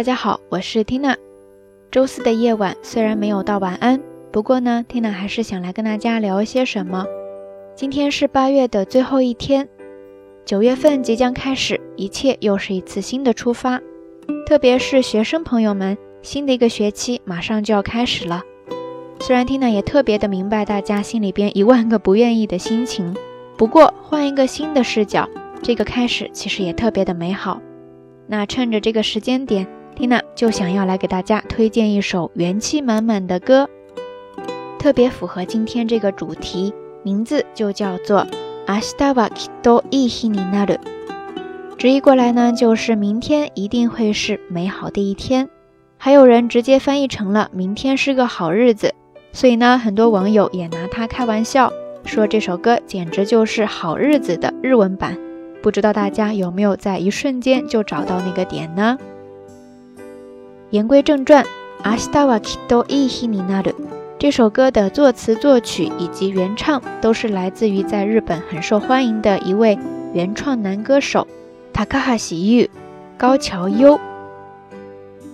大家好，我是 Tina。周四的夜晚虽然没有到晚安，不过呢，Tina 还是想来跟大家聊一些什么。今天是八月的最后一天，九月份即将开始，一切又是一次新的出发。特别是学生朋友们，新的一个学期马上就要开始了。虽然 Tina 也特别的明白大家心里边一万个不愿意的心情，不过换一个新的视角，这个开始其实也特别的美好。那趁着这个时间点，Tina 就想要来给大家推荐一首元气满满的歌，特别符合今天这个主题，名字就叫做《明日はきっといい日になる》。直译过来呢，就是明天一定会是美好的一天。还有人直接翻译成了“明天是个好日子”。所以呢，很多网友也拿它开玩笑，说这首歌简直就是《好日子》的日文版。不知道大家有没有在一瞬间就找到那个点呢？ 言归正传，明日はきっといい日になる。这首歌的作词、作曲以及原唱都是来自于在日本很受欢迎的一位原创男歌手塔卡哈喜优高桥优。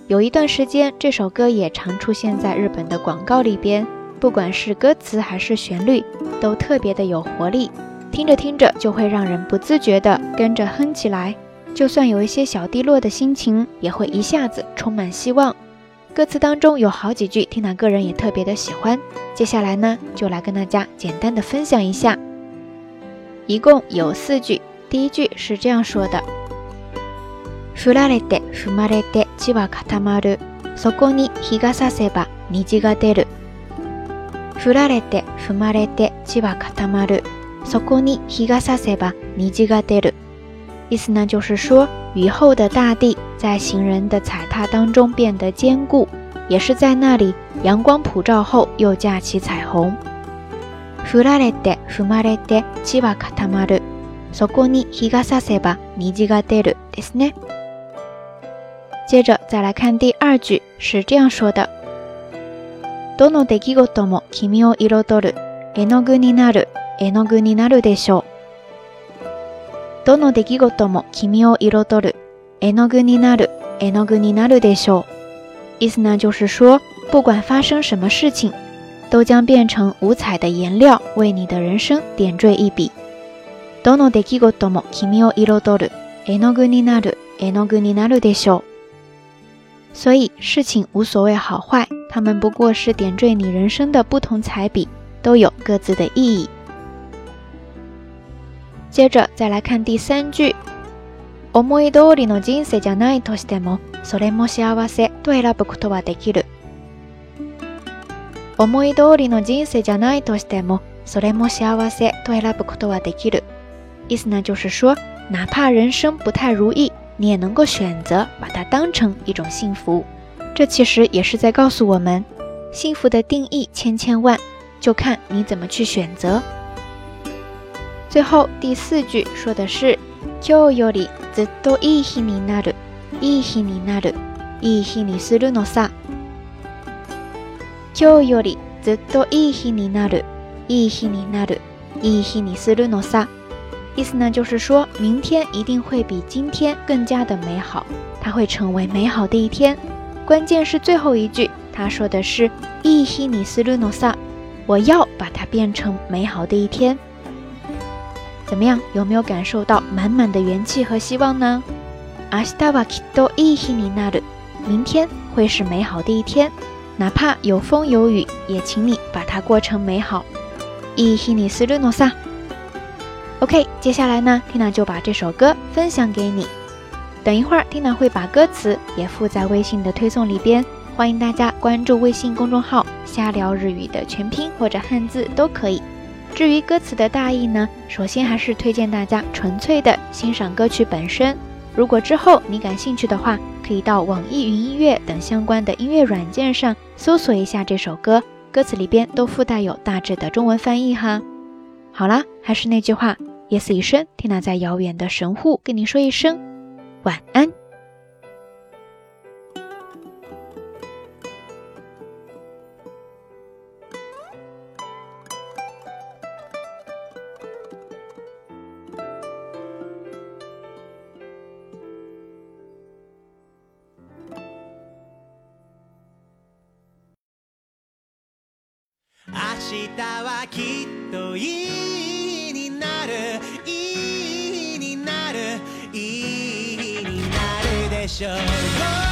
有一段时间，这首歌也常出现在日本的广告里边，不管是歌词还是旋律，都特别的有活力，听着听着就会让人不自觉的跟着哼起来。 就算有一些小低落的心情，也会一下子充满希望。歌词当中有好几句，听娜个人也特别的喜欢。接下来呢，就来跟大家简单的分享一下，一共有四句。第一句是这样说的。振られて踏まれて地は固まる。そこに日が差せば虹が出る。振られて踏まれて地は固まる。そこに日が差せば虹が出る。 意思呢，就是说雨后的大地在行人的踩踏当中变得坚固，也是在那里阳光普照后又架起彩虹。振られて踏まれて地は固まる。そこに日が差せば虹が出るですね。接着再来看第二句，是这样说的：どの出来事も君を彩る絵の具になる絵の具になるでしょう。 どの出来事も君を彩る絵の具になる絵の具になるでしょう。意思呢，就是说，不管发生什么事情，都将变成五彩的颜料，为你的人生点缀一笔。どの出来事も君を彩る絵の具になる絵の具になるでしょう。所以事情无所谓好坏，它们不过是点缀你人生的不同彩笔，都有各自的意义。 接着再来看第三句。思い通りの人生じゃないとしても、それも幸せと選ぶことはできる。思い通りの人生じゃないとしても、それも幸せと選ぶことはできる。意思呢，就是说，哪怕人生不太如意。你也能够选择把它当成一种幸福，这其实也是在告诉我们，幸福的定义千千万，就看你怎么去选择。 最后第四句说的是，今日よりずっといい日になる、いい日になる、いい日にするのさ。今日よりずっといい日になる、いい日になる、いい日にするのさ。意思呢，就是说明天一定会比今天更加的美好，它会成为美好的一天。关键是最后一句，他说的是“伊希尼斯鲁诺萨”，我要把它变成美好的一天。 怎么样？有没有感受到满满的元气和希望呢？阿西达瓦基多伊希尼纳鲁，明天会是美好的一天，哪怕有风有雨，也请你把它过成美好。伊希尼斯鲁诺萨。OK，接下来呢，Tina 就把这首歌分享给你。等一会儿，Tina 会把歌词也附在微信的推送里边，欢迎大家关注微信公众号“瞎聊日语”的全拼或者汉字都可以。至于歌词的大意呢，首先还是推荐大家纯粹的欣赏歌曲本身。如果之后你感兴趣的话，可以到网易云音乐等相关的音乐软件上搜索一下这首歌，歌词里边都附带有大致的中文翻译哈。好啦，还是那句话。夜色已深，缇娜在遥远的神户跟你说一声晚安。日はきっといいになる。いいになる。いいになるでしょう。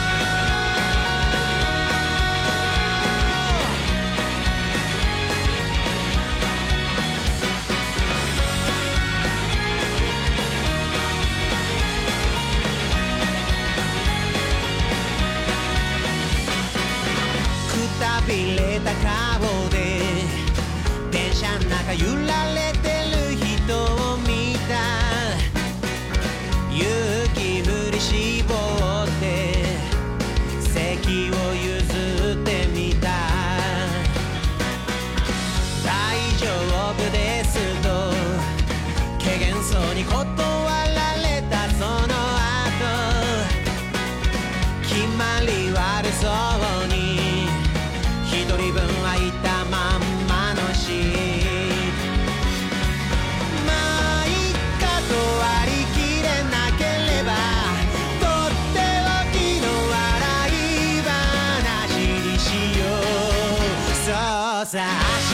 断られたその後決まり悪そうに一人分空いたまんまのシートまあいっかと割り切れなければとっておきの笑い話にしよう。そうさ。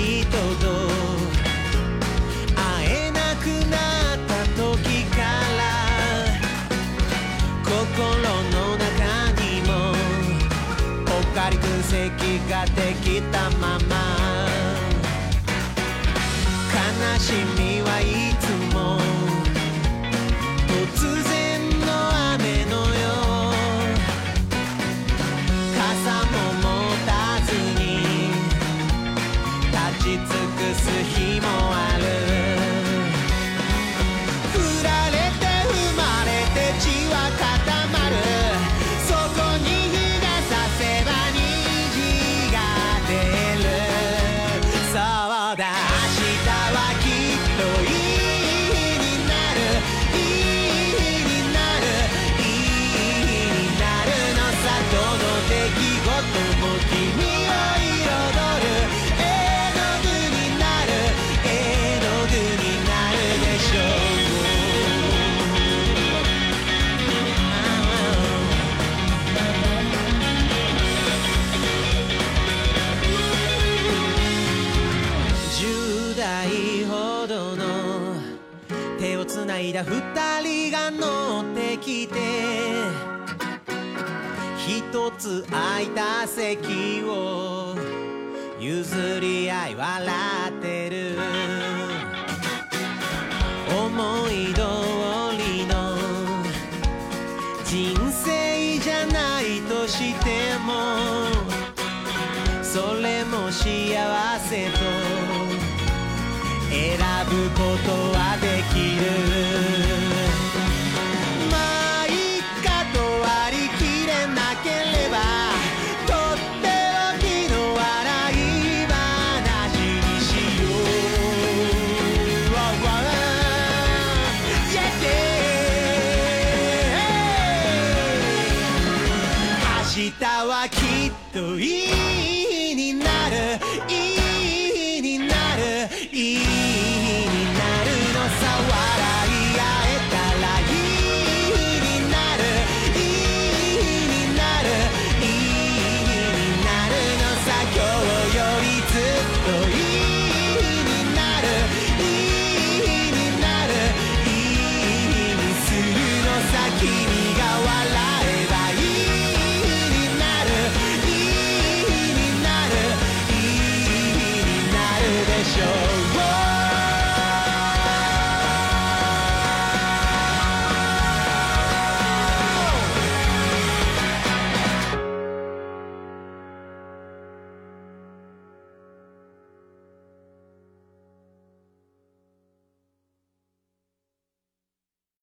人と会えなくなった時から心の中にもぽっかり空席ができ手をつないだ。二人が乗ってきて。一つ空いた席を。譲り合い笑ってる。思い通りの。人生じゃないとしても。それも幸せと。はきっといいになる。